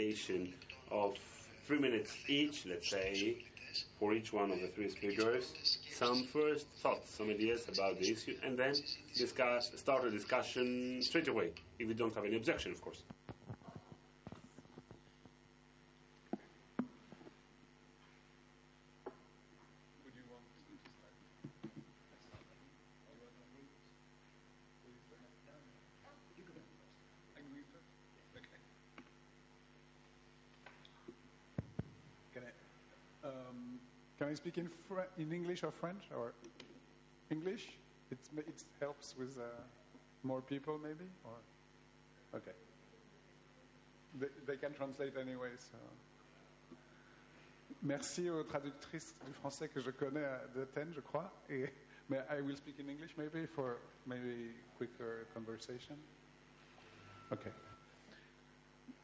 limitation of three minutes each, let's say, for each one of the three speakers, some first thoughts, some ideas about the issue, and then discuss, start a discussion straight away, if you don't have any objection, of course. Speak in, Fr- in English or French or English? It's, it helps with uh, more people, maybe. Or okay. They, they can translate anyway. So. Merci aux traductrices du français que je connais d'Athènes, je crois. Et, mais I will speak in English maybe for maybe quicker conversation. Okay.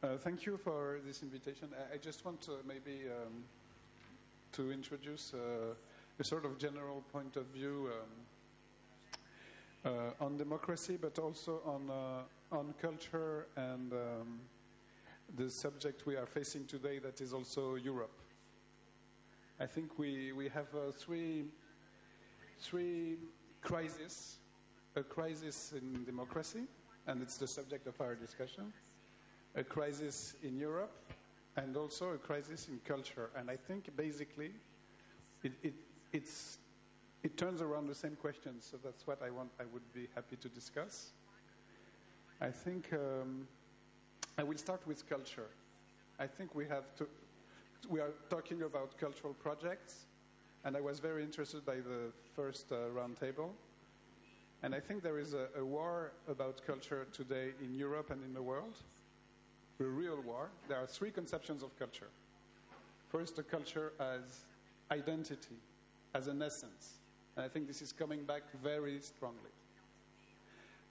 Uh, thank you for this invitation. I, I just want to maybe um, to introduce uh, a sort of general point of view um, uh, on democracy, but also on, uh, on culture and um, the subject we are facing today that is also Europe. I think we, we have uh, three, three crises a crisis in democracy, and it's the subject of our discussion, a crisis in Europe, and also a crisis in culture. And I think basically it, it, it's, it turns around the same questions, so that's what I, want, I would be happy to discuss. I think um, I will start with culture. I think we have to, we are talking about cultural projects, and I was very interested by the first uh, roundtable. And I think there is a, a war about culture today in Europe and in the world a real war, there are three conceptions of culture. First, a culture as identity, as an essence. And I think this is coming back very strongly.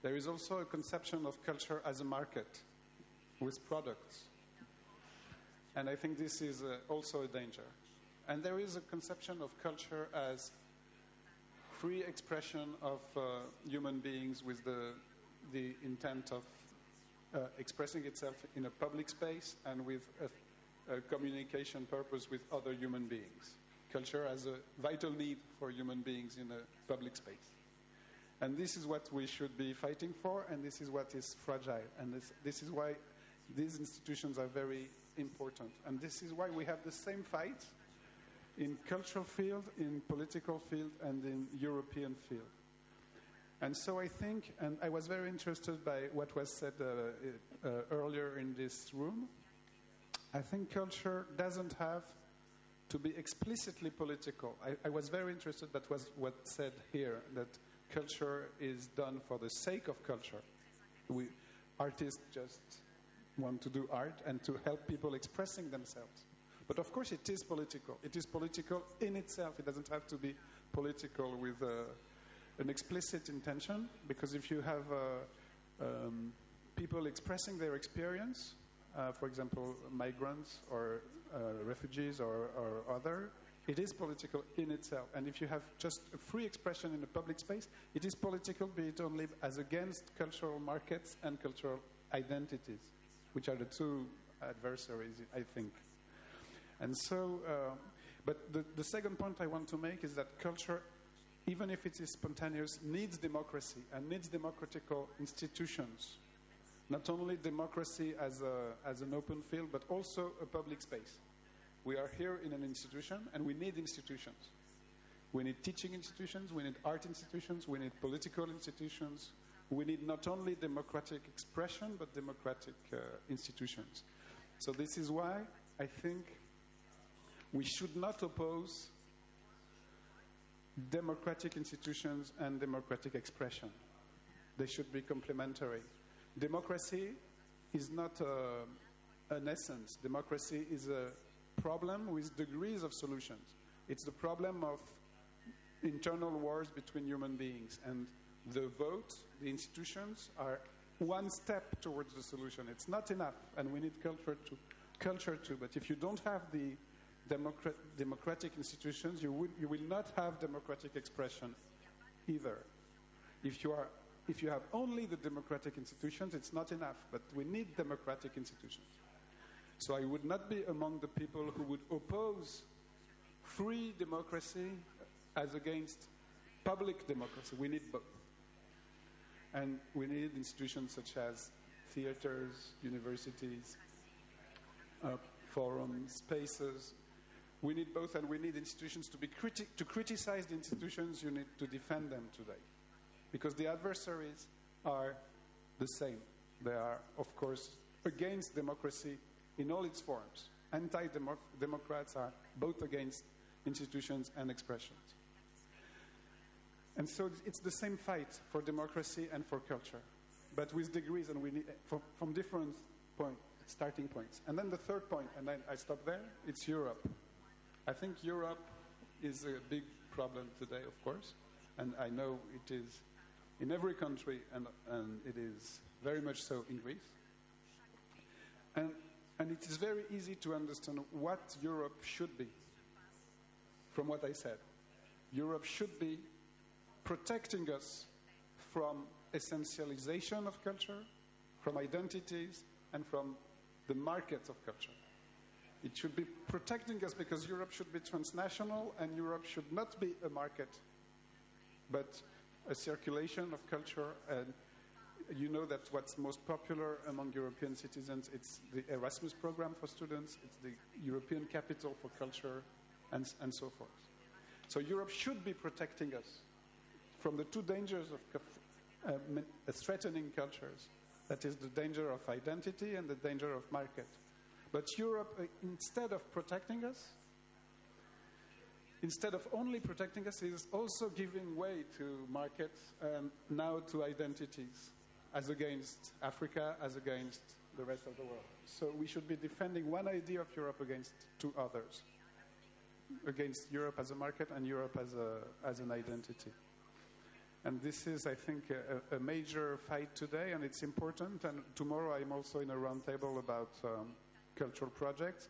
There is also a conception of culture as a market with products. And I think this is uh, also a danger. And there is a conception of culture as free expression of uh, human beings with the, the intent of uh, expressing itself in a public space and with a, a, communication purpose with other human beings. Culture has a vital need for human beings in a public space. And this is what we should be fighting for, and this is what is fragile. And this, this is why these institutions are very important. And this is why we have the same fight in cultural field, in political field, and in European field. And so I think, and I was very interested by what was said uh, uh, earlier in this room. I think culture doesn't have to be explicitly political. I, I was very interested that was what said here that culture is done for the sake of culture. We artists just want to do art and to help people expressing themselves. But of course, it is political. It is political in itself. It doesn't have to be political with. Uh, an explicit intention because if you have uh, um, people expressing their experience, uh, for example, migrants or uh, refugees or, or other, it is political in itself. And if you have just a free expression in the public space, it is political, be it only as against cultural markets and cultural identities, which are the two adversaries, I think. And so, uh, but the, the second point I want to make is that culture even if it is spontaneous, needs democracy and needs democratical institutions. Not only democracy as, a, as an open field, but also a public space. We are here in an institution, and we need institutions. We need teaching institutions, we need art institutions, we need political institutions. We need not only democratic expression, but democratic uh, institutions. So, this is why I think we should not oppose democratic institutions and democratic expression. They should be complementary. Democracy is not a, an essence, democracy is a problem with degrees of solutions. It's the problem of internal wars between human beings, and the vote, the institutions are one step towards the solution. It's not enough, and we need culture to culture too. But if you don't have the democrat, democratic institutions, you, would, you will not have democratic expression either. If you, are, if you have only the democratic institutions, it's not enough, but we need democratic institutions. So I would not be among the people who would oppose free democracy as against public democracy. We need both. And we need institutions such as theaters, universities, uh, forums, spaces. We need both, and we need institutions to be criti- to criticize the institutions. You need to defend them today, because the adversaries are the same. They are, of course, against democracy in all its forms. Anti-democrats are both against institutions and expressions. And so it's the same fight for democracy and for culture, but with degrees and need, from, from different point, starting points. And then the third point, and then I stop there, it's Europe. I think Europe is a big problem today, of course, and I know it is in every country, and, and it is very much so in Greece. And, and it is very easy to understand what Europe should be from what I said. Europe should be protecting us from essentialization of culture, from identities, and from the markets of culture. It should be protecting us because Europe should be transnational and Europe should not be a market, but a circulation of culture. And you know that what's most popular among European citizens, it's the Erasmus program for students, it's the European Capital for Culture, and, and so forth. So Europe should be protecting us from the two dangers of uh, threatening cultures. That is the danger of identity and the danger of market. But Europe, uh, instead of protecting us, instead of only protecting us, is also giving way to markets and now to identities, as against Africa, as against the rest of the world. So we should be defending one idea of Europe against two others against Europe as a market and Europe as, a, as an identity. And this is, I think, a, a, major fight today, and it's important. And tomorrow I'm also in a roundtable about um, cultural projects.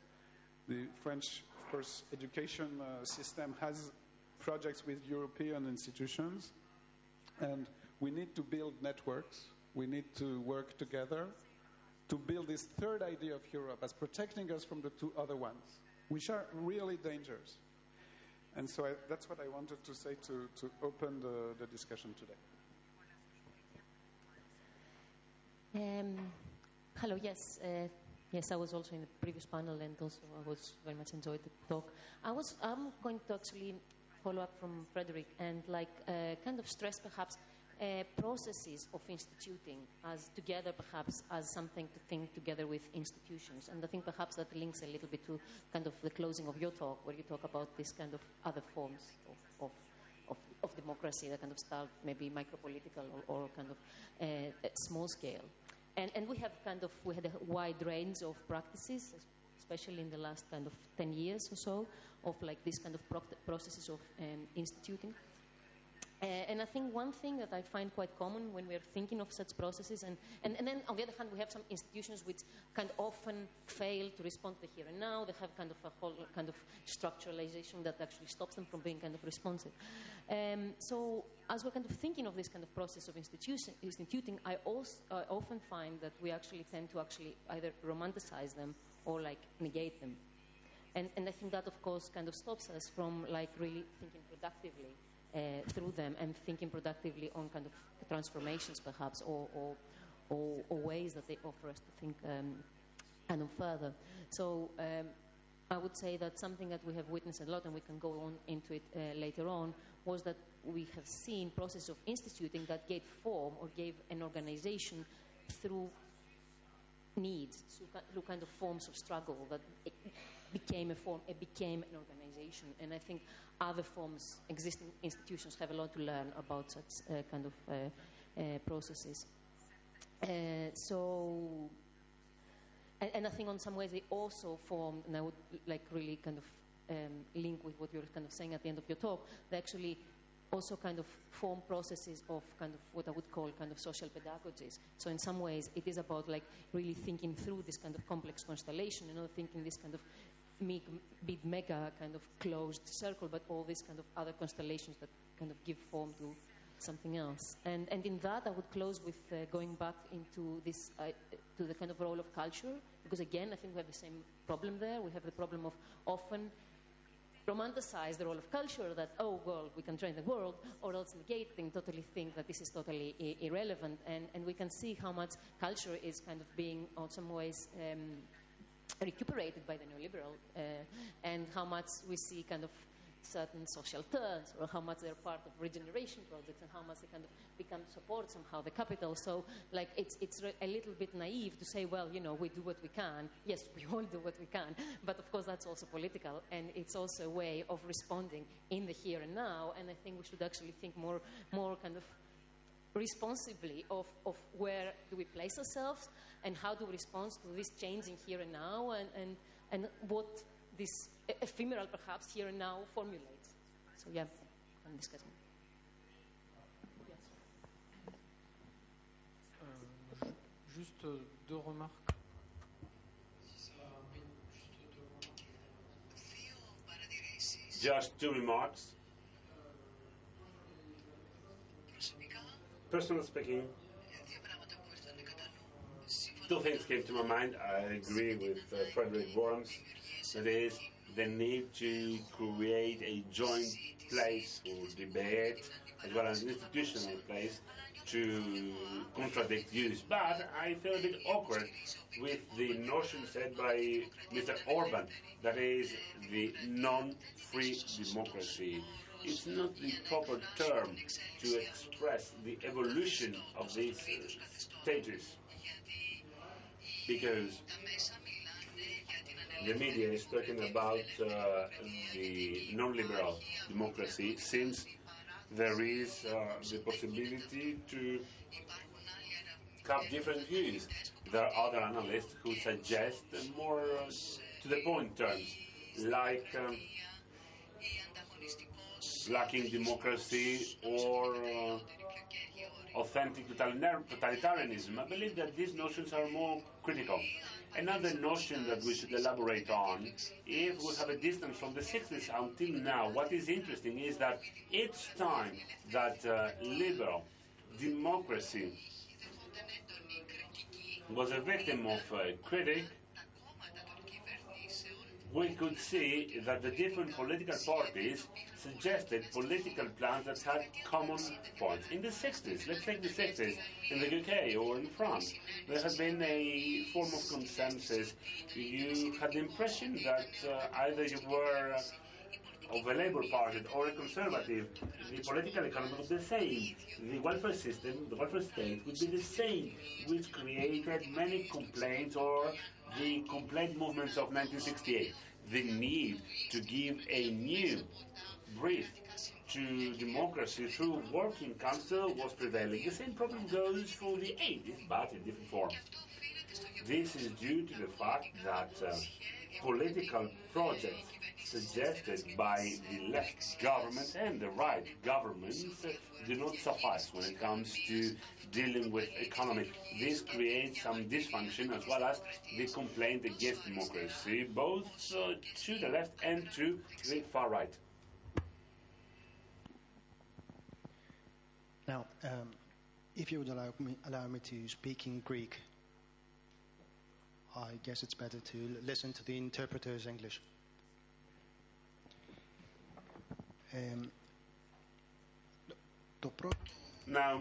The French, of course, education uh, system has projects with European institutions, and we need to build networks. We need to work together to build this third idea of Europe as protecting us from the two other ones which are really dangerous. And so I, that's what I wanted to say to, to open the, the discussion today. Um, hello, yes. Uh, yes, I was also in the previous panel and also I was very much enjoyed the talk. I was, I'm going to actually follow up from Frederick and like uh, kind of stress perhaps uh, processes of instituting as together perhaps as something to think together with institutions. And I think perhaps that links a little bit to kind of the closing of your talk where you talk about this kind of other forms of, of, of, of democracy that kind of start maybe micropolitical or, or kind of uh, small scale. And, and we have kind of, we had a wide range of practices, especially in the last kind of 10 years or so, of like this kind of processes of um, instituting. Uh, and I think one thing that I find quite common when we're thinking of such processes, and, and, and then on the other hand, we have some institutions which kind of often fail to respond to the here and now. They have kind of a whole kind of structuralization that actually stops them from being kind of responsive. Um, so, as we're kind of thinking of this kind of process of instituting, I also I often find that we actually tend to actually either romanticize them or like negate them. And, and I think that, of course, kind of stops us from like really thinking productively uh, through them and thinking productively on kind of transformations perhaps or, or, or, or ways that they offer us to think um, kind of further. So um, I would say that something that we have witnessed a lot, and we can go on into it uh, later on, was that we have seen process of instituting that gave form or gave an organization through needs, through kind of forms of struggle that became a form, it became an organization. And I think other forms, existing institutions have a lot to learn about such uh, kind of uh, uh, processes. Uh, so, and, and, I think on some ways they also formed, and I would like really kind of um, link with what you're kind of saying at the end of your talk, they actually also kind of form processes of kind of what I would call kind of social pedagogies. So in some ways, it is about like really thinking through this kind of complex constellation, you know, thinking this kind of big mega kind of closed circle, but all these kind of other constellations that kind of give form to something else. And, and in that, I would close with uh, going back into this, uh, to the kind of role of culture Because again, I think we have the same problem there. We have the problem of often romanticize the role of culture that, oh, well, we can train the world, or else negating, totally think that this is totally irrelevant. And, and we can see how much culture is kind of being, in some ways, um, recuperated by the neoliberal, uh, and how much we see kind of certain social turns, or how much they're part of regeneration projects, and how much they kind of become support somehow the capital. So, like, it's it's a little bit naive to say, well, you know, we do what we can. Yes, we all do what we can, but of course that's also political, and it's also a way of responding in the here and now. And I think we should actually think more more kind of responsibly of, of where do we place ourselves and how do we respond to this changing here and now and, and, and what this ephemeral perhaps here and now formulates. So yeah, I'm discussing. Yes. Um, euh, juste euh, deux remarques. Just two remarks. Personally speaking, two things came to my mind. I agree with uh, Frederick Worms. That is the need to create a joint place for debate as well as an institutional place to contradict views. But I feel a bit awkward with the notion said by Mr. Orban, that is the non-free democracy. It's not the proper term to express the evolution of these uh, stages because the media is talking about uh, the non-liberal democracy since there is uh, the possibility to have different views. There are other analysts who suggest more uh, to the point terms, like um, lacking democracy or uh, authentic totalitarianism. I believe that these notions are more critical. Another notion that we should elaborate on, if we have a distance from the 60s until now, what is interesting is that each time that uh, liberal democracy was a victim of a critic, we could see that the different political parties suggested political plans that had common points. In the 60s, let's take the 60s, in the UK or in France, there had been a form of consensus. You had the impression that uh, either you were uh, of a Labour Party or a Conservative, the political economy was the same. The welfare system, the welfare state would be the same, which created many complaints or the complaint movements of 1968. The need to give a new breath to democracy through working council was prevailing. The same problem goes for the 80s, but in different form. This is due to the fact that uh, political projects suggested by the left government and the right governments do not suffice when it comes to dealing with economy. This creates some dysfunction as well as the complaint against democracy, both uh, to the left and to the far right. Now, um, if you would allow me, allow me to speak in Greek, I guess it's better to listen to the interpreter's English. Um, now,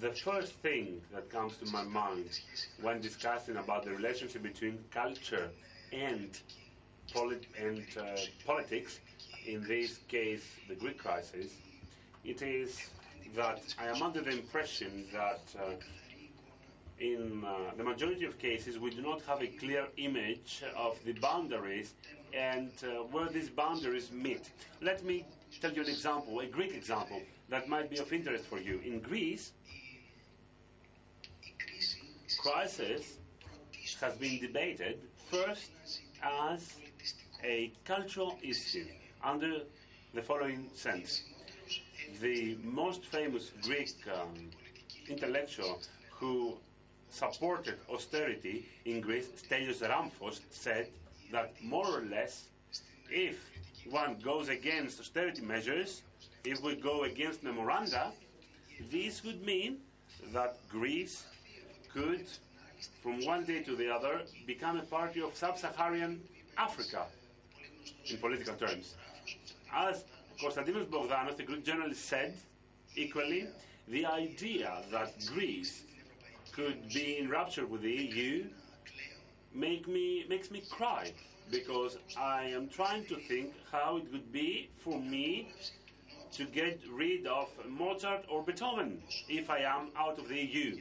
the first thing that comes to my mind when discussing about the relationship between culture and, polit- and uh, politics, in this case, the Greek crisis, it is that I am under the impression that uh, in uh, the majority of cases we do not have a clear image of the boundaries and uh, where these boundaries meet. Let me tell you an example, a Greek example that might be of interest for you. In Greece, crisis has been debated first as a cultural issue under the following sense. The most famous Greek um, intellectual who supported austerity in Greece, Stelios Ramphos, said that more or less, if one goes against austerity measures, if we go against memoranda, this would mean that Greece could from one day to the other, become a party of sub-Saharan Africa, in political terms. As Konstantinos Bogdanos, the Greek journalist, said, equally, the idea that Greece could be in rupture with the EU make me, makes me cry because I am trying to think how it would be for me to get rid of Mozart or Beethoven if I am out of the EU.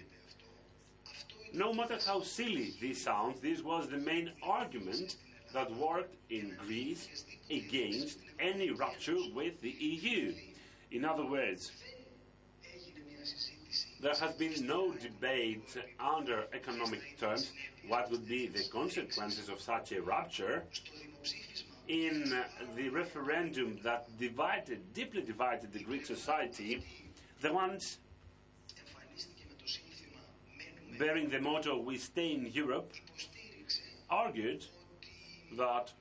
No matter how silly this sounds, this was the main argument that worked in Greece against any rupture with the EU. In other words, there has been no debate under economic terms what would be the consequences of such a rupture. In the referendum that divided, deeply divided the Greek society, the ones bearing the motto "We stay in Europe" argued that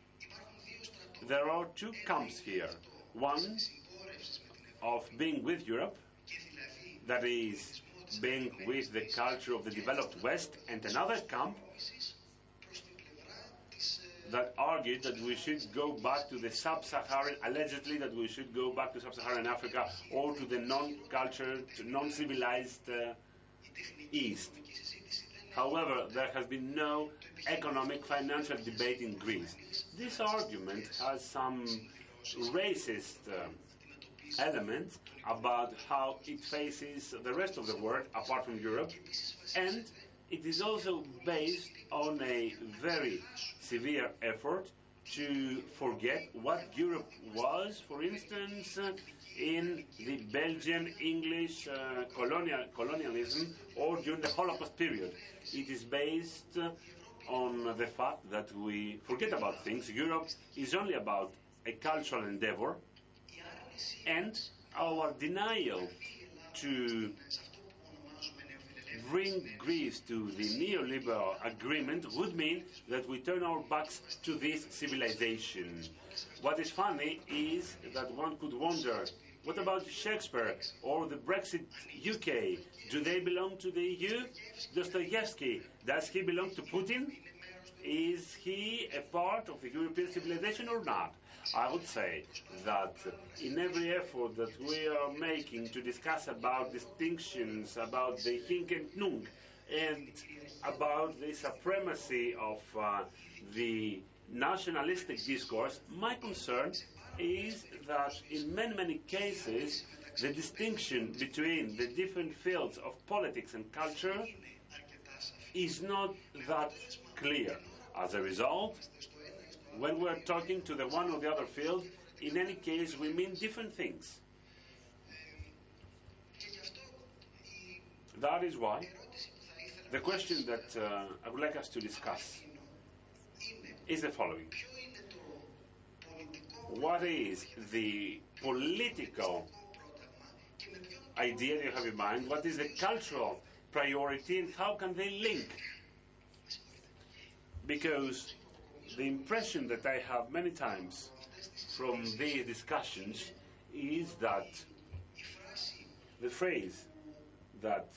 there are two camps here. One of being with Europe, that is, being with the culture of the developed West, and another camp that argued that we should go back to the sub-Saharan, allegedly that we should go back to sub-Saharan Africa or to the non-cultured, non-civilized uh, East. However, there has been no economic financial debate in Greece. This argument has some racist uh, elements about how it faces the rest of the world apart from Europe, and it is also based on a very severe effort to forget what Europe was, for instance, uh, in the Belgian English uh, colonial, colonialism or during the Holocaust period. It is based on the fact that we forget about things. Europe is only about a cultural endeavor, and our denial to bring Greece to the neoliberal agreement would mean that we turn our backs to this civilization. What is funny is that one could wonder what about Shakespeare or the Brexit UK? Do they belong to the EU? Dostoevsky, does he belong to Putin? Is he a part of the European civilization or not? I would say that in every effort that we are making to discuss about distinctions, about the Hinc and Nunc, and about the supremacy of uh, the nationalistic discourse, my concern is that in many, many cases, the distinction between the different fields of politics and culture is not that clear. As a result, when we're talking to the one or the other field, in any case, we mean different things. That is why the question that uh, I would like us to discuss is the following What is the political idea you have in mind? What is the cultural priority, and how can they link? Because the impression that I have many times from these discussions is that the phrase that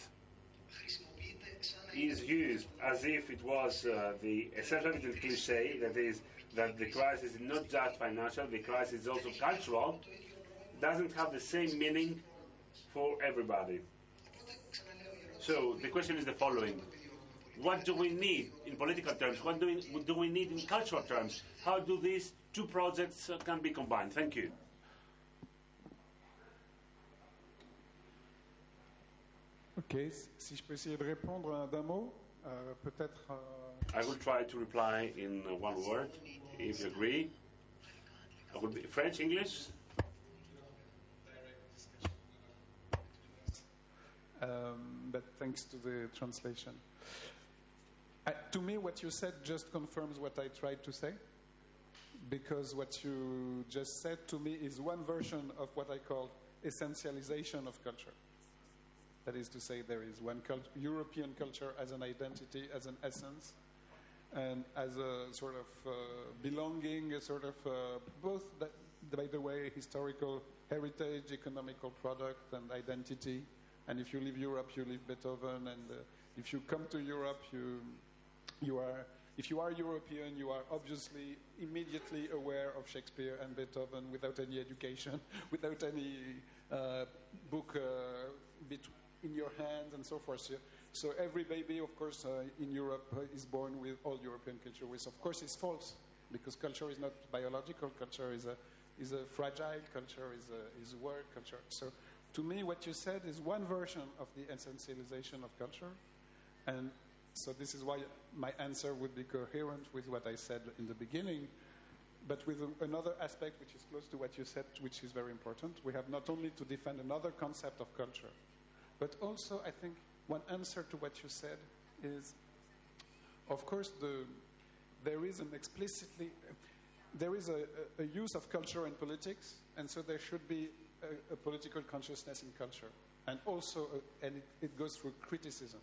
is used as if it was uh, the self-evident cliche, that is, that the crisis is not just financial, the crisis is also cultural, doesn't have the same meaning for everybody. So the question is the following. What do we need in political terms? What do we, do we need in cultural terms? How do these two projects uh, can be combined? Thank you. Ok, si je peux essayer de répondre d'un mot, euh, peut-être. euh, I will try to reply in uh, one word, if you agree. I would be French, English. um, but thanks to the translation. I, to me, what you said just confirms what I tried to say, because what you just said to me is one version of what I call essentialization of culture. That is to say, there is one cult- European culture as an identity, as an essence, and as a sort of uh, belonging, a sort of uh, both, that, by the way, historical heritage, economical product, and identity. And if you leave Europe, you leave Beethoven and uh, if you come to Europe, you, you are, if you are European, you are obviously immediately aware of Shakespeare and Beethoven without any education, without any uh, book uh, in your hands and so forth. So every baby, of course, uh, in Europe uh, is born with all European culture, which of course is false because culture is not biological. Culture is a is a fragile culture, is a is a word culture. So, to me, what you said is one version of the essentialization of culture, and so this is why my answer would be coherent with what I said in the beginning, but with another aspect which is close to what you said, which is very important. We have not only to defend another concept of culture, but also I think one answer to what you said is, of course, the there is an explicitly there is a, a, use of culture in politics, and so there should be a, a political consciousness in culture, and also, a, and it, it goes through criticism.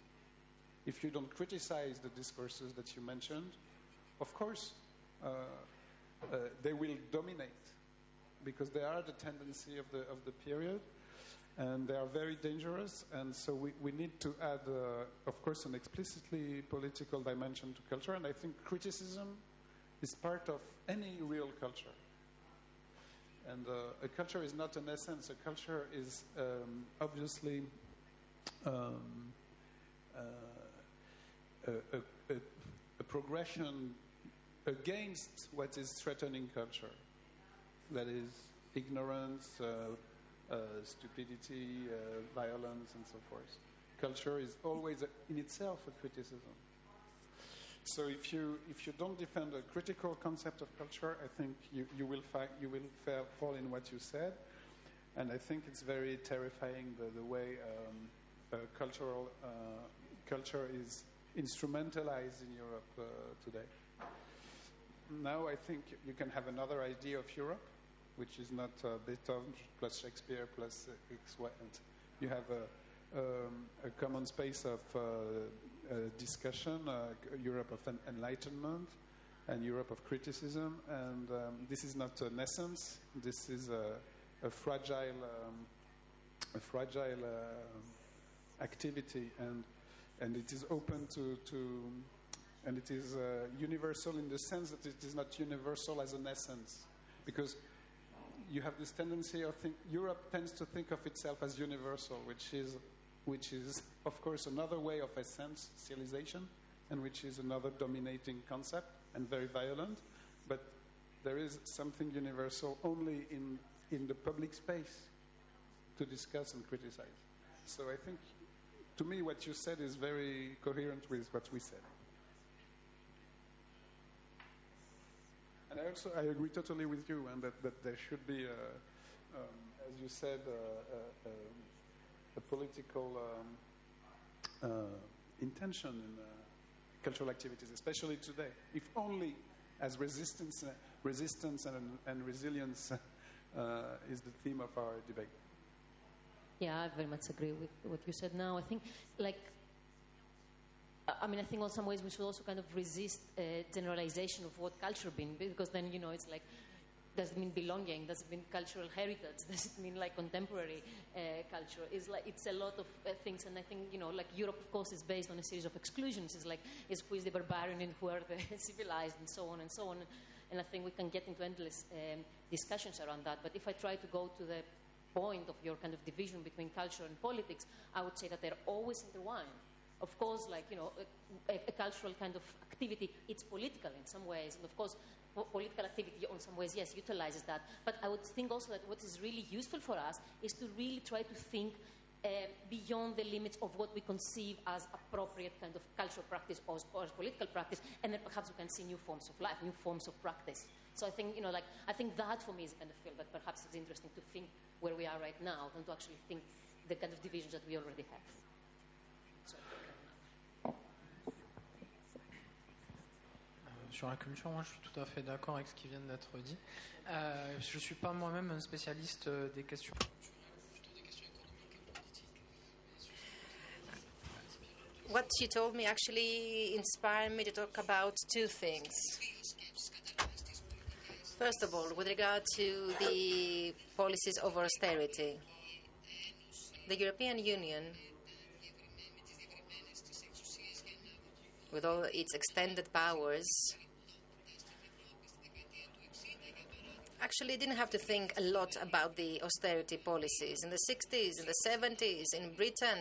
If you don't criticize the discourses that you mentioned, of course, uh, uh, they will dominate because they are the tendency of the of the period, and they are very dangerous. And so we, we need to add, uh, of course, an explicitly political dimension to culture. And I think criticism is part of any real culture. And uh, a culture is not an essence. A culture is um, obviously um, uh, a, a, a, progression against what is threatening culture. That is ignorance, uh, uh, stupidity, uh, violence, and so forth. Culture is always a, in itself a criticism. So if you if you don't defend a critical concept of culture, I think you, you will fi- you will fa- fall in what you said, and I think it's very terrifying the, the way um, uh, cultural uh, culture is instrumentalized in Europe uh, today. Now I think you can have another idea of Europe, which is not uh, Beethoven plus Shakespeare plus uh, X, Y, and you have a, um, a common space of uh, uh, discussion, Europe of en- enlightenment and Europe of criticism. And um, this is not an essence. This is a, a fragile, um, a fragile uh, activity, and and it is open to to, and it is uh, universal in the sense that it is not universal as an essence, because you have this tendency of think Europe tends to think of itself as universal, which is which is, of course, another way of essentialization, and which is another dominating concept and very violent. But there is something universal only in, in the public space to discuss and criticize. So I think, to me, what you said is very coherent with what we said. I also I agree totally with you, and that, that there should be, a, um, as you said, a, a, a political um, uh, intention in uh, cultural activities, especially today. If only as resistance, uh, resistance and, and resilience uh, is the theme of our debate. Yeah, I very much agree with what you said now. I think, like, I mean, I think in some ways we should also kind of resist uh, generalization of what culture means, because then, you know, it's like, does it mean belonging? Does it mean cultural heritage? Does it mean like contemporary uh, culture? It's like it's a lot of uh, things, and I think you know, like Europe, of course, is based on a series of exclusions. It's like is who is the barbarian and who are the civilized, and so on and so on. And I think we can get into endless um, discussions around that. But if I try to go to the point of your kind of division between culture and politics, I would say that they're always intertwined. Of course, like you know, a, a cultural kind of activity, it's political in some ways, and of course, political activity in some ways, yes, utilizes that. But I would think also that what is really useful for us is to really try to think uh, beyond the limits of what we conceive as appropriate kind of cultural practice or, or political practice, and then perhaps we can see new forms of life, new forms of practice. So I think, you know, like, I think that for me is kind of field that perhaps it's interesting to think where we are right now than to actually think the kind of divisions that we already have. Sur la culture, moi je suis tout à fait d'accord avec ce qui vient d'être dit. Euh, je ne suis pas moi-même un spécialiste des questions. What you told me actually inspired me to talk about two things. First of all, with regard to the policies of austerity, the European Union with all its extended powers, actually didn't have to think a lot about the austerity policies. In the 60s, in the 70s, in Britain,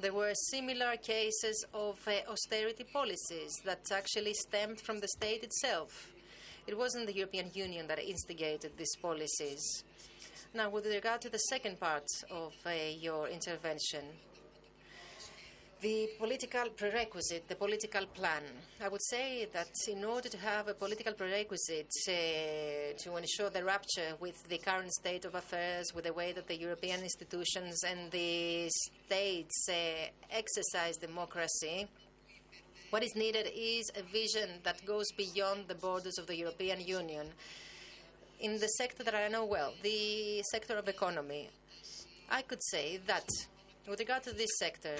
there were similar cases of uh, austerity policies that actually stemmed from the state itself. It wasn't the European Union that instigated these policies. Now, with regard to the second part of uh, your intervention, the political prerequisite, the political plan. I would say that in order to have a political prerequisite uh, to ensure the rupture with the current state of affairs, with the way that the European institutions and the states uh, exercise democracy, what is needed is a vision that goes beyond the borders of the European Union. In the sector that I know well, the sector of economy, I could say that with regard to this sector,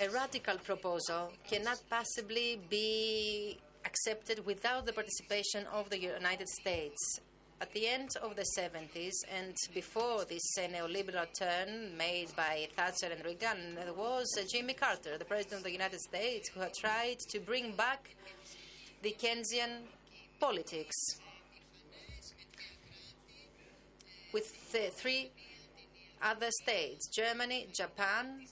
a radical proposal cannot possibly be accepted without the participation of the United States. At the end of the 70s and before this neoliberal turn made by Thatcher and Reagan, there was Jimmy Carter, the President of the United States, who had tried to bring back the Keynesian politics with three other states Germany, Japan,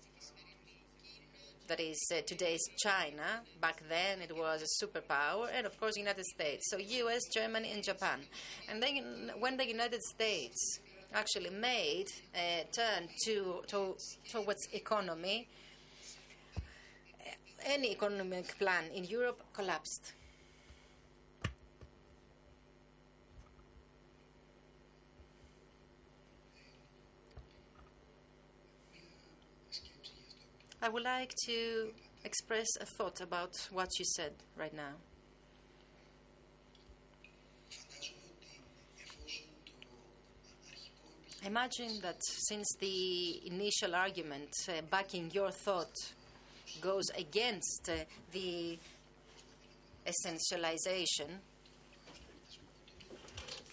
that is uh, today's China. Back then it was a superpower, and of course, United States. So US, Germany, and Japan. And then when the United States actually made a turn to, to towards economy, any economic plan in Europe collapsed. I would like to express a thought about what you said right now. Imagine that since the initial argument uh, backing your thought goes against uh, the essentialization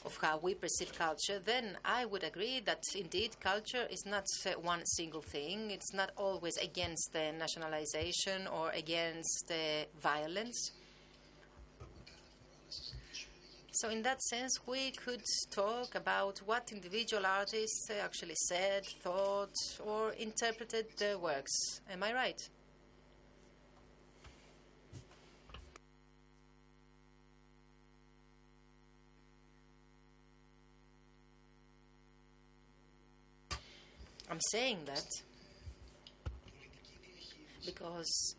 of how we perceive culture, then I would agree that indeed culture is not one single thing. It's not always against uh, nationalization or against uh, violence. So, in that sense, we could talk about what individual artists actually said, thought, or interpreted their works. Am I right? I'm saying that because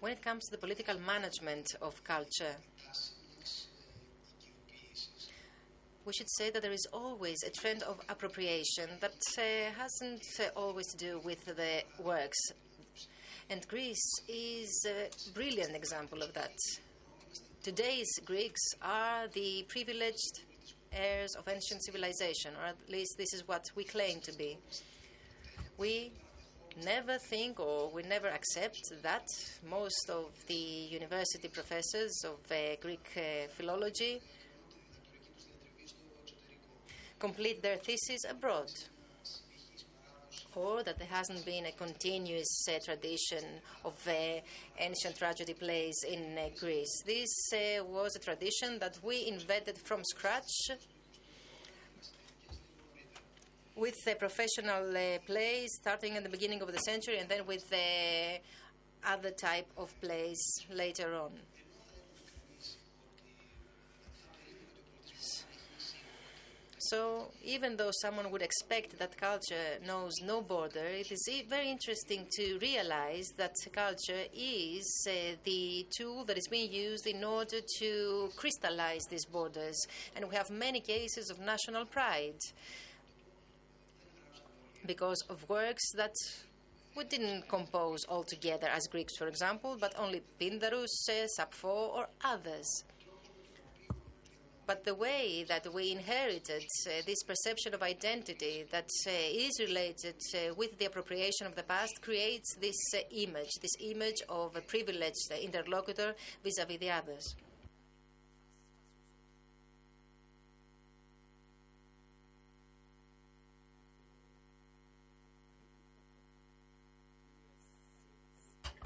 when it comes to the political management of culture, we should say that there is always a trend of appropriation that uh, hasn't uh, always to do with the works. And Greece is a brilliant example of that. Today's Greeks are the privileged heirs of ancient civilization, or at least this is what we claim to be. We never think or we never accept that most of the university professors of uh, Greek uh, philology complete their thesis abroad or that there hasn't been a continuous uh, tradition of uh, ancient tragedy plays in uh, Greece. This uh, was a tradition that we invented from scratch with the professional uh, plays starting at the beginning of the century and then with the other type of plays later on. So, even though someone would expect that culture knows no border, it is very interesting to realize that culture is uh, the tool that is being used in order to crystallize these borders. And we have many cases of national pride because of works that we didn't compose altogether as Greeks, for example, but only Pindarus, uh, Sappho, or others. But the way that we inherited uh, this perception of identity that uh, is related uh, with the appropriation of the past creates this uh, image, this image of a privileged interlocutor vis a vis the others.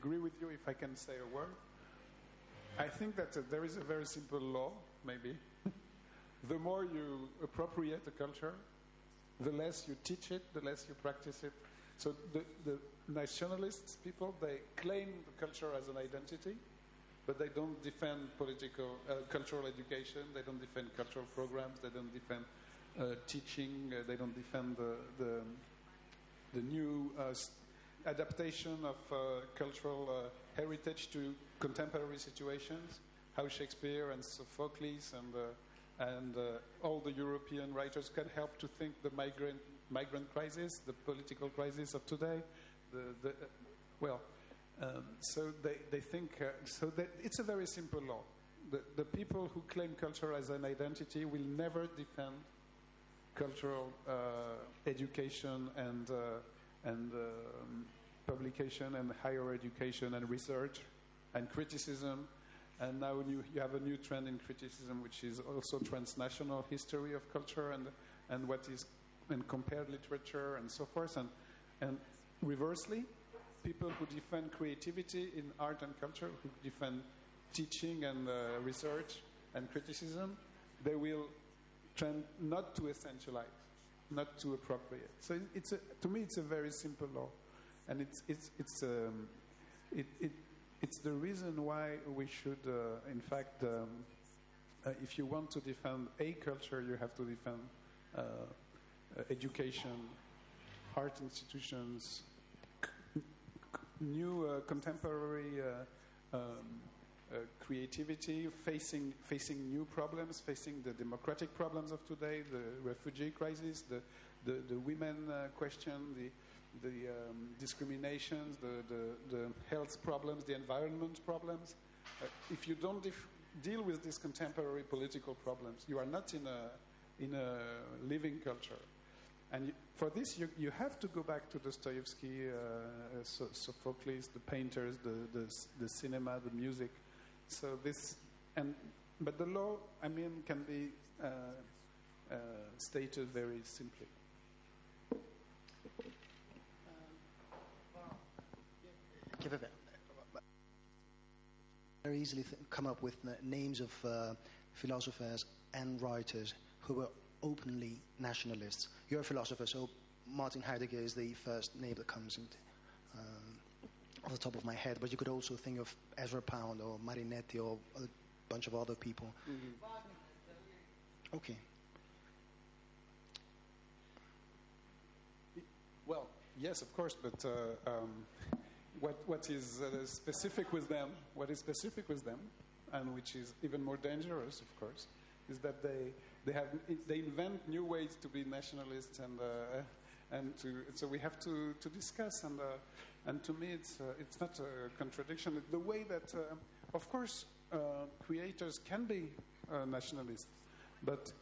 agree with you if I can say a word. I think that uh, there is a very simple law, maybe. The more you appropriate a culture, the less you teach it, the less you practice it. So the, the nationalists, people, they claim the culture as an identity, but they don't defend political, uh, cultural education, they don't defend cultural programs, they don't defend uh, teaching, uh, they don't defend the, the, the new uh, adaptation of uh, cultural uh, heritage to contemporary situations, how Shakespeare and Sophocles and, and uh, all the European writers can help to think the migrant, migrant crisis, the political crisis of today. The, the, well, um, so they, they think, uh, so that it's a very simple law. The, the people who claim culture as an identity will never defend cultural uh, education and, uh, and um, publication and higher education and research and criticism. And now you, you have a new trend in criticism, which is also transnational history of culture and, and what is and compared literature and so forth. And, and reversely, people who defend creativity in art and culture, who defend teaching and uh, research and criticism, they will trend not to essentialize, not to appropriate. So it's a, to me, it's a very simple law, and it's it's it's um, it, it it's the reason why we should, uh, in fact, um, uh, if you want to defend a culture, you have to defend uh, uh, education, art institutions, new uh, contemporary uh, um, creativity, facing facing new problems, facing the democratic problems of today, the refugee crisis, the the, the women question, the the um, discriminations, the, the, the health problems, the environment problems. Uh, if you don't def- deal with these contemporary political problems, you are not in a in a living culture. And you, for this, you, you have to go back to Dostoevsky, uh, so, Sophocles, the painters, the, the, the cinema, the music. So this, and but the law, I mean, can be uh, uh, stated very simply. Give it very easily th- come up with names of uh, philosophers and writers who were openly nationalists. You're a philosopher, so Martin Heidegger is the first name that comes into, um, off the top of my head. But you could also think of Ezra Pound or Marinetti or a bunch of other people. Okay. Well, yes, of course, but uh, um, what, what is uh, specific with them, what is specific with them, and which is even more dangerous, of course, is that they, they, have, they invent new ways to be nationalists, and, uh, and to, so we have to, to discuss. And, uh, and to me, it's, uh, it's not a contradiction. The way that, uh, of course, uh, creators can be nationalists, but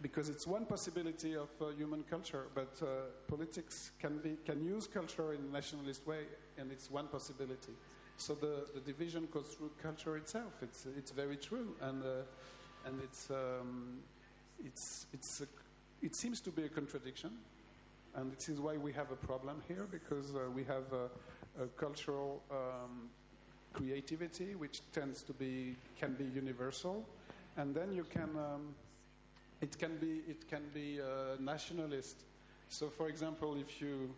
because it's one possibility of uh, human culture, but uh, politics can be can use culture in a nationalist way, and it's one possibility. So the, the division goes through culture itself. It's it's very true, and uh, and it's um, it's it's a, it seems to be a contradiction, and this is why we have a problem here because uh, we have a, a cultural um, creativity which tends to be can be universal, and then you can. Um, it can be, it can be uh, nationalist. So, for example, if you,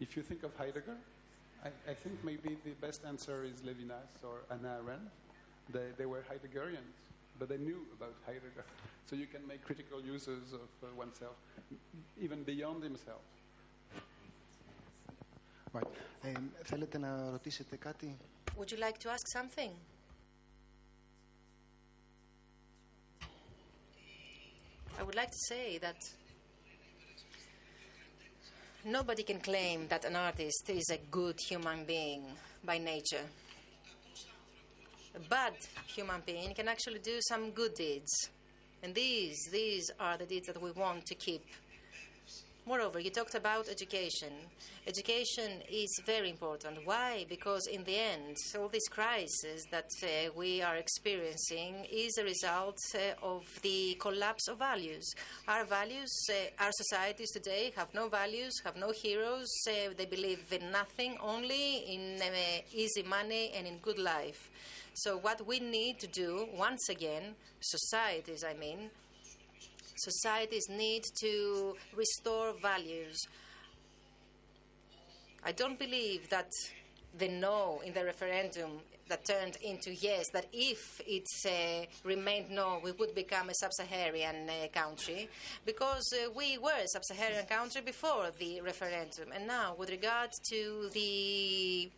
if you think of Heidegger, I, I think maybe the best answer is Levinas or Hannah Arendt. They, they were Heideggerians, but they knew about Heidegger. So you can make critical uses of uh, oneself, even beyond himself. Right. Um, θέλετε να ρωτήσετε κάτι? Would you like to ask something? I would like to say that nobody can claim that an artist is a good human being by nature. A bad human being can actually do some good deeds. And these, these are the deeds that we want to keep. Moreover, you talked about education. Education is very important. Why? Because in the end, all this crisis that uh, we are experiencing is a result uh, of the collapse of values. Our values, uh, our societies today have no values, have no heroes. Uh, they believe in nothing, only in uh, easy money and in good life. So, what we need to do, once again, societies, I mean, societies need to restore values. I don't believe that the no in the referendum that turned into yes, that if it uh, remained no, we would become a sub Saharan uh, country, because uh, we were a sub Saharan country before the referendum. And now, with regard to the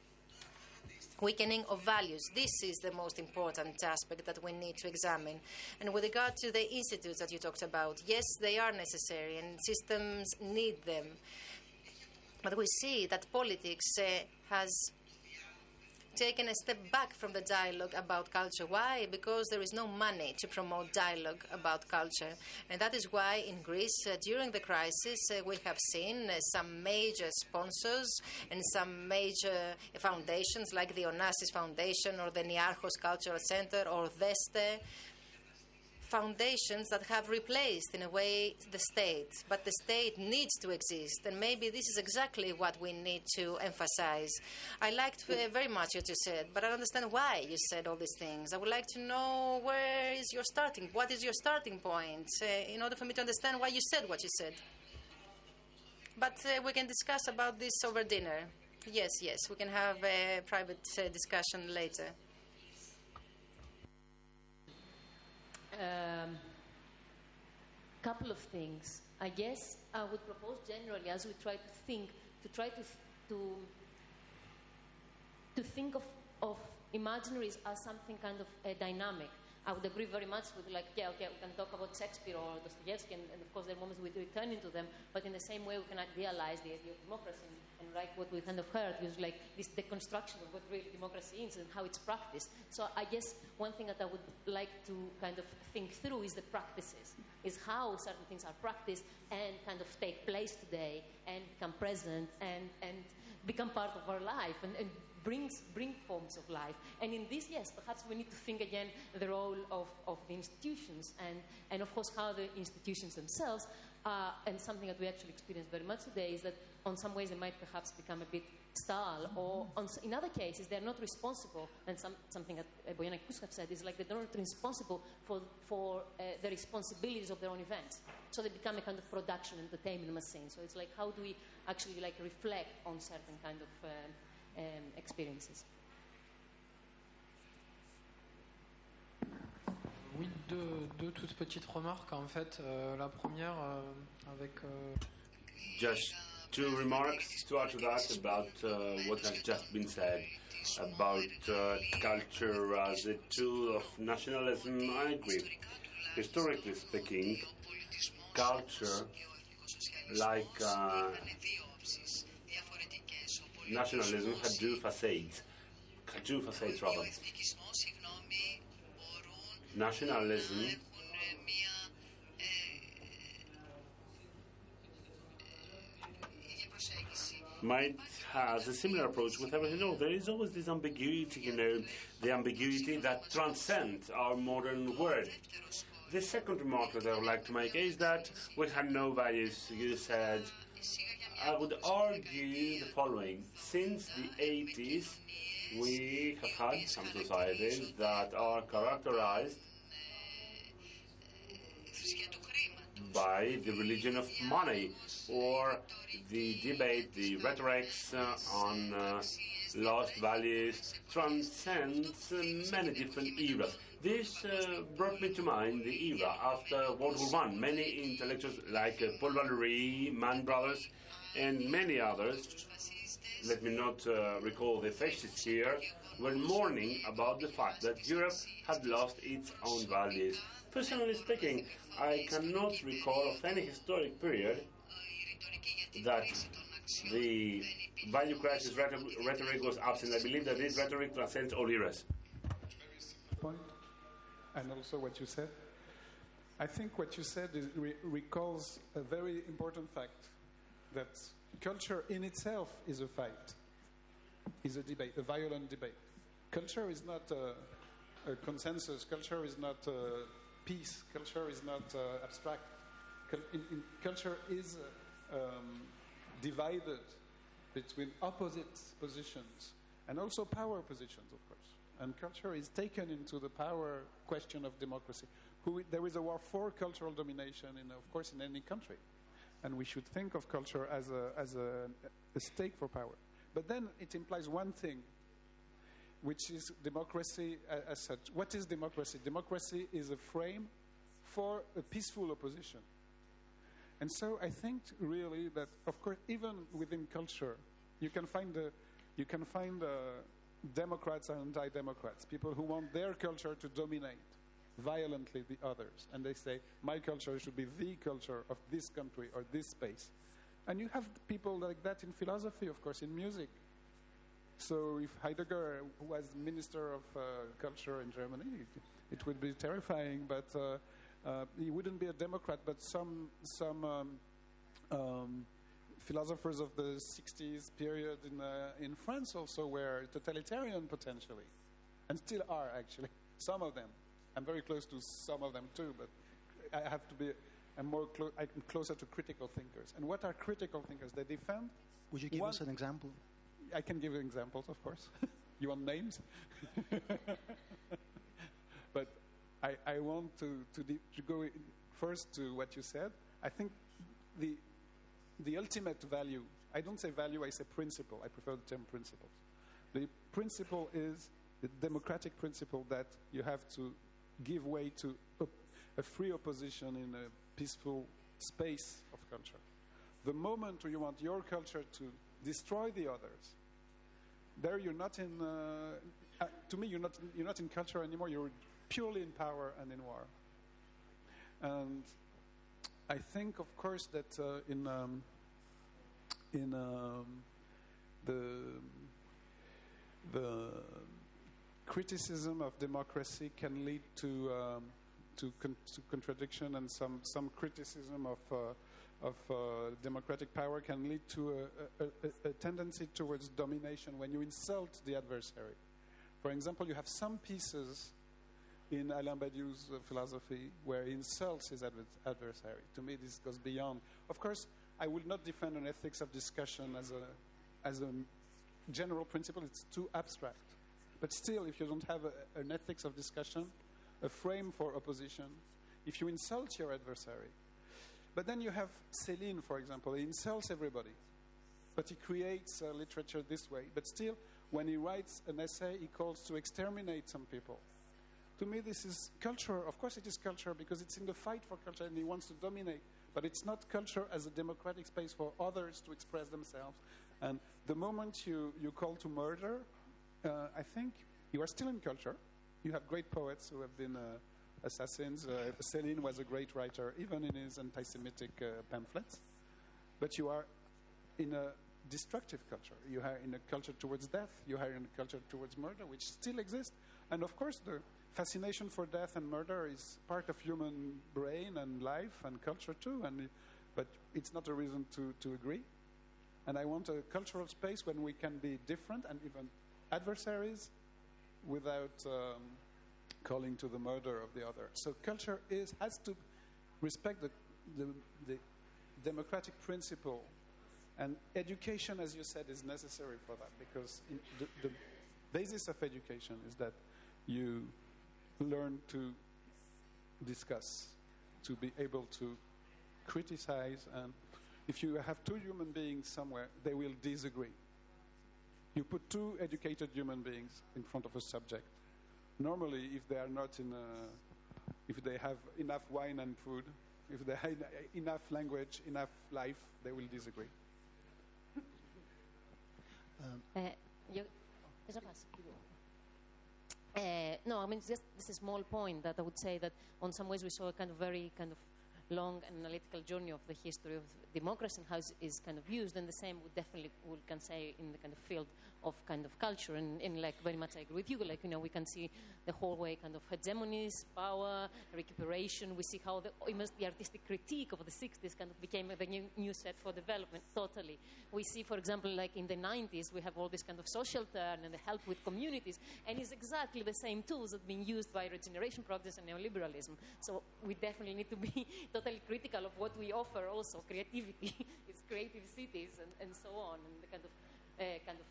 weakening of values. This is the most important aspect that we need to examine. And with regard to the institutes that you talked about, yes, they are necessary and systems need them. But we see that politics uh, has taken a step back from the dialogue about culture. Why? Because there is no money to promote dialogue about culture. And that is why in Greece, uh, during the crisis, uh, we have seen uh, some major sponsors and some major foundations like the Onassis Foundation or the Niarchos Cultural Center or Deste foundations that have replaced, in a way, the state. But the state needs to exist, and maybe this is exactly what we need to emphasize. I liked uh, very much what you said, but I don't understand why you said all these things. I would like to know where is your starting, what is your starting point, uh, in order for me to understand why you said what you said. But uh, we can discuss about this over dinner. Yes, yes, we can have a private uh, discussion later. Um, couple of things. I guess I would propose generally, as we try to think, to try to to to think of, of imaginaries as something kind of uh, dynamic. I would agree very much with like, yeah, okay, we can talk about Shakespeare or Dostoevsky, and, and of course there are moments we return into them, but in the same way we can idealize the idea of democracy and, like what we kind of heard was like this deconstruction of what real democracy is and how it's practiced. So I guess one thing that I would like to kind of think through is the practices, is how certain things are practiced and kind of take place today and become present and, and become part of our life and, and brings bring forms of life. And in this, yes, perhaps we need to think again the role of, of the institutions and, and of course how the institutions themselves uh, and something that we actually experience very much today is that on some ways they might perhaps become a bit stale or on, in other cases they're not responsible. And some, something that uh, Bojana said is like they're not responsible for, for uh, the responsibilities of their own events. So they become a kind of production entertainment machine. So it's like how do we actually like reflect on certain kind of um, um, experiences. Oui, deux, deux, toutes petites remarques. En fait, euh, la première, euh, avec. Euh... Just two remarks to add to that about uh, what has just been said about uh, culture as a tool of nationalism. I agree. Historically speaking, culture, like uh, nationalism had two facades. Had two facades, rather. Nationalism might has a similar approach with everything. No, there is always this ambiguity, you know, the ambiguity that transcends our modern world. The second remark that I would like to make is that we have no values. You said I would argue the following. Since the 80s, we have had some societies that are characterized by the religion of money or the debate, the rhetorics uh, on uh, lost values transcends uh, many different eras. This uh, brought me to mind the era after World War I. Many intellectuals like uh, Paul Valéry, Mann Brothers, and many others, let me not uh, recall the faces here, were mourning about the fact that Europe had lost its own values. Personally speaking, I cannot recall of any historic period that the value crisis rhetoric was absent. I believe that this rhetoric transcends all eras. Point, and also what you said. I think what you said is, re- recalls a very important fact that culture in itself is a fight, is a debate, a violent debate. Culture is not a, a consensus. Culture is not peace. Culture is not uh, abstract. In, in culture is uh, um, divided between opposite positions and also power positions, of course. And culture is taken into the power question of democracy. Who, there is a war for cultural domination, in, of course, in any country. And we should think of culture as a, as a, a stake for power. But then it implies one thing, which is democracy as such. What is democracy? Democracy is a frame for a peaceful opposition. And so I think really that, of course, even within culture, you can find the, you can find uh, Democrats and anti-Democrats, people who want their culture to dominate violently the others, and they say my culture should be the culture of this country or this space. And you have people like that in philosophy, of course, in music. So if Heidegger was minister of uh, culture in Germany, it, would be terrifying. But uh, uh, he wouldn't be a Democrat. But some some um, um, philosophers of the 60s period in uh, in France also were totalitarian potentially, and still are actually. Some of them. I'm very close to some of them too, but I have to be. I'm more clo- I'm closer to critical thinkers. And what are critical thinkers? They defend Would you give One- us an example? I can give you examples, of course. you want names? but I, I want to, to, de- to go in first to what you said. I think the, the ultimate value, I don't say value, I say principle. I prefer the term principles. The principle is the democratic principle that you have to give way to a free opposition in a peaceful space of culture. The moment you want your culture to destroy the others, there you're not in. Uh, uh, to me, you're not. You're not in culture anymore. You're purely in power and in war. And I think, of course, that uh, in um, in um, the the criticism of democracy can lead to um, to, con- to contradiction, and some some criticism of. Uh, of uh, democratic power can lead to a, a, a, tendency towards domination when you insult the adversary. For example, you have some pieces in Alain Badiou's uh, philosophy where he insults his adver- adversary. To me, this goes beyond. Of course, I will not defend an ethics of discussion as a, as a general principle, it's too abstract. But still, if you don't have a, an ethics of discussion, a frame for opposition, if you insult your adversary, but then you have Céline, for example. He insults everybody, but he creates uh, literature this way. But still, when he writes an essay, he calls to exterminate some people. To me, this is culture. Of course, it is culture because it's in the fight for culture and he wants to dominate. But it's not culture as a democratic space for others to express themselves. And the moment you, you call to murder, uh, I think you are still in culture. You have great poets who have been. Uh, assassins. Uh, Céline was a great writer, even in his anti Semitic uh, pamphlets. But you are in a destructive culture. You are in a culture towards death. You are in a culture towards murder, which still exists. And of course, the fascination for death and murder is part of human brain and life and culture too. And, but it's not a reason to, to agree. And I want a cultural space when we can be different and even adversaries without. Um, calling to the murder of the other. So culture is has to respect the, the, the democratic principle, and education, as you said, is necessary for that because the, the basis of education is that you learn to discuss, to be able to criticize, and if you have two human beings somewhere, they will disagree. You put two educated human beings in front of a subject. Normally if they are not in a, if they have enough wine and food if they have enough language enough life they will disagree. Uh, yo- Uh, no, I mean just this a small point that I would say that on some ways we saw a kind of very kind of long analytical journey of the history of democracy and how it is kind of used, and the same would definitely we can say in the kind of field of kind of culture. And, and like very much I agree with you. Like you know, we can see the whole way kind of hegemonies, power, recuperation. We see how the almost the artistic critique of the 60s kind of became the new, new set for development. Totally. We see, for example, like in the 90s, we have all this kind of social turn and the help with communities, and it's exactly the same tools that are being used by regeneration projects and neoliberalism. So we definitely need to be totally critical of what we offer. Also, creativity, it's creative cities, and, and so on, and the kind of uh, kind of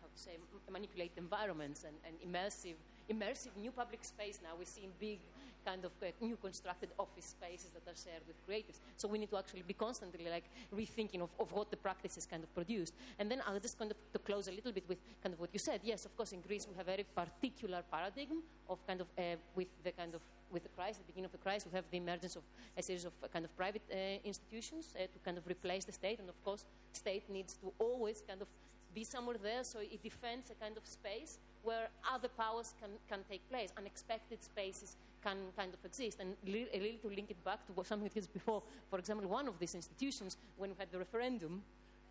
how to say manipulate environments and, and immersive immersive new public space. Now we see in big kind of uh, new constructed office spaces that are shared with creatives so we need to actually be constantly like rethinking of, of what the practices kind of produced. And then i'll just kind of to close a little bit with kind of what you said yes of course in greece we have a very particular paradigm of kind of uh, with the kind of with the crisis, the beginning of the crisis, we have the emergence of a series of kind of private uh, institutions uh, to kind of replace the state, and of course, state needs to always kind of be somewhere there so it defends a kind of space where other powers can, can take place, unexpected spaces can kind of exist. And li- a little to link it back to what something that is before, for example, one of these institutions, when we had the referendum,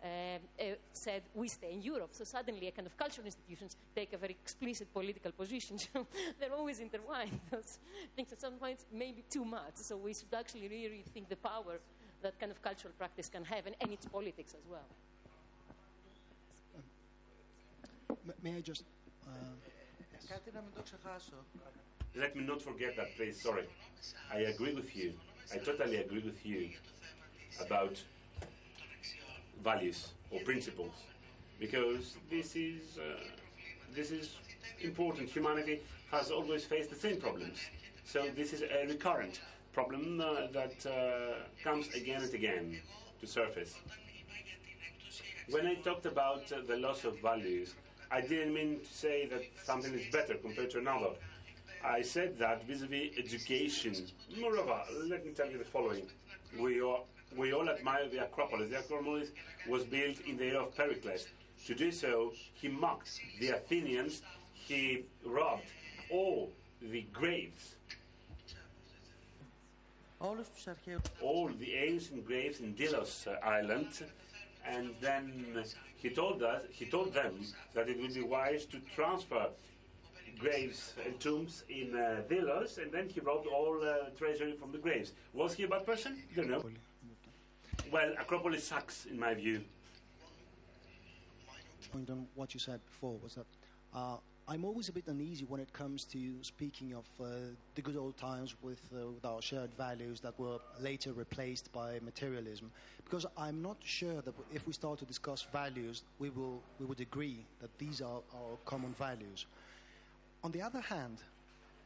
uh, uh, said we stay in Europe. So suddenly, a kind of cultural institutions take a very explicit political position. They're always intertwined. Those things at some points maybe too much. So we should actually really think the power that kind of cultural practice can have, and, and its politics as well. may I just? Uh, yes. Let me not forget that place. Sorry, I agree with you. I totally agree with you about values or principles, because this is uh, this is important. Humanity has always faced the same problems, so this is a recurrent problem uh, that uh, comes again and again to surface. When I talked about uh, the loss of values, I didn't mean to say that something is better compared to another. I said that vis-à-vis education. Moreover, let me tell you the following. We all, we all admire the Acropolis. The Acropolis was built in the era of Pericles. To do so, he mocked the Athenians, he robbed all the graves, all the ancient graves in Delos Island, and then he told us, he told them that it would be wise to transfer graves and tombs in uh, Delos, and then he robbed all uh, treasury from the graves. Was he a bad person? Don't know. Well, Acropolis sucks, in my view. point on what you said before was that uh, I'm always a bit uneasy when it comes to speaking of uh, the good old times with, uh, with our shared values that were later replaced by materialism, because I'm not sure that if we start to discuss values, we will we would agree that these are our common values. On the other hand,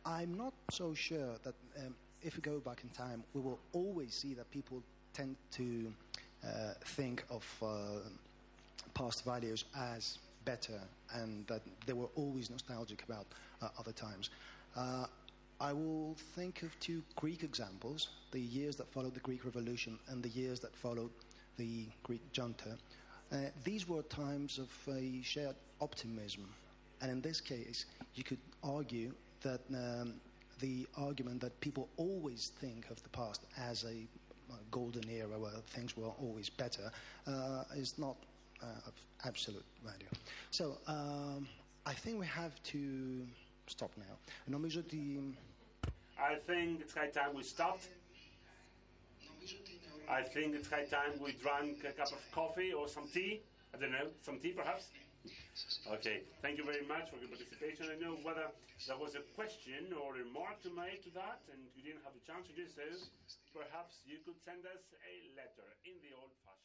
I'm not so sure that um, if we go back in time, we will always see that people tend to uh, think of uh, past values as better and that they were always nostalgic about uh, other times. Uh, I will think of two Greek examples the years that followed the Greek Revolution and the years that followed the Greek junta. Uh, these were times of a shared optimism, and in this case, you could argue that um, the argument that people always think of the past as a golden era where things were always better uh, is not of absolute value. So um, I think we have to stop now. Νομίζω ότι I think it's high time we stopped. I think it's high time we drank a cup of coffee or some tea. I don't know, some tea perhaps? Okay, thank you very much for your participation. I know whether there was a question or remark to make to that and you didn't have the chance to do so, perhaps you could send us a letter in the old fashioned way.